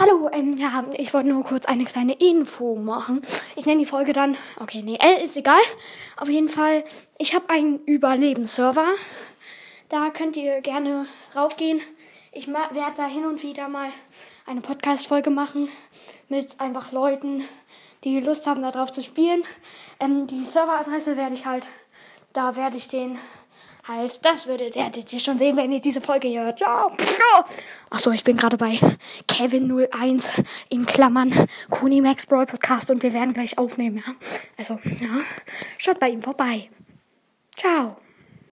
Hallo, ähm, ja, ich wollte nur kurz eine kleine Info machen. Ich nenne die Folge dann, okay, nee, äh, ist egal. Auf jeden Fall, ich habe einen Überlebensserver. Da könnt ihr gerne raufgehen. Ich werde da hin und wieder mal eine Podcast-Folge machen mit einfach Leuten, die Lust haben, da drauf zu spielen. Ähm, die Serveradresse werde ich halt, da werde ich den halt, das würdet ihr schon sehen, wenn ihr diese Folge hört. Ciao. Achso, ich bin gerade bei Kevin01 in Klammern Kuni Max Brawl Podcast und wir werden gleich aufnehmen, ja. Also, ja. Schaut bei ihm vorbei. Ciao.